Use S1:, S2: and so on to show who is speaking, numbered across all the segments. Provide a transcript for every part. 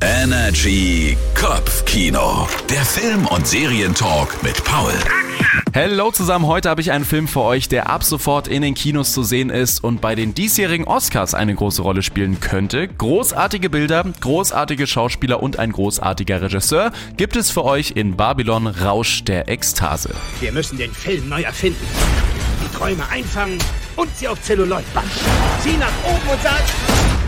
S1: Energy Kopfkino. Der Film- und Serientalk mit Paul.
S2: Hello zusammen, heute habe ich einen Film für euch, der ab sofort in den Kinos zu sehen ist und bei den diesjährigen Oscars eine große Rolle spielen könnte. Großartige Bilder, großartige Schauspieler und ein großartiger Regisseur gibt es für euch in Babylon Rausch der Ekstase.
S3: Wir müssen den Film neu erfinden. Die Träume einfangen und sie auf Zelluloid banden. Sieh nach oben und sag,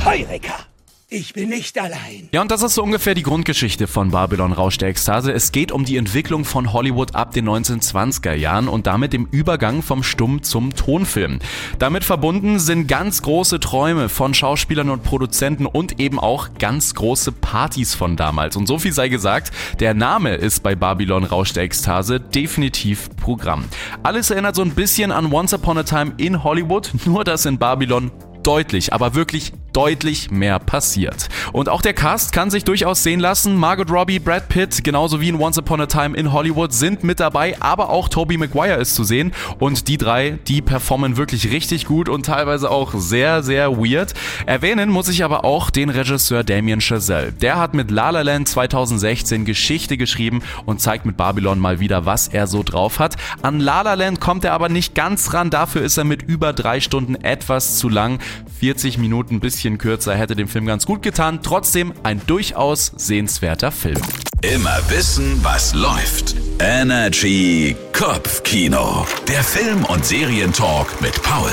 S3: Heureka! Ich bin nicht allein.
S2: Ja, und das ist so ungefähr die Grundgeschichte von Babylon Rausch der Ekstase. Es geht um die Entwicklung von Hollywood ab den 1920er Jahren und damit dem Übergang vom Stumm zum Tonfilm. Damit verbunden sind ganz große Träume von Schauspielern und Produzenten und eben auch ganz große Partys von damals. Und so viel sei gesagt, der Name ist bei Babylon Rausch der Ekstase definitiv Programm. Alles erinnert so ein bisschen an Once Upon a Time in Hollywood, nur dass in Babylon deutlich, aber wirklich deutlich mehr passiert. Und auch der Cast kann sich durchaus sehen lassen. Margot Robbie, Brad Pitt, genauso wie in Once Upon a Time in Hollywood sind mit dabei, aber auch Tobey Maguire ist zu sehen. Und die drei, die performen wirklich richtig gut und teilweise auch sehr, sehr weird. Erwähnen muss ich aber auch den Regisseur Damien Chazelle. Der hat mit La La Land 2016 Geschichte geschrieben und zeigt mit Babylon mal wieder, was er so drauf hat. An La La Land kommt er aber nicht ganz ran. Dafür ist er mit über drei Stunden etwas zu lang. 40 Minuten bis bisschen kürzer hätte dem Film ganz gut getan. Trotzdem ein durchaus sehenswerter Film.
S1: Immer wissen, was läuft. Energy Kopfkino. Der Film- und Serientalk mit Paul.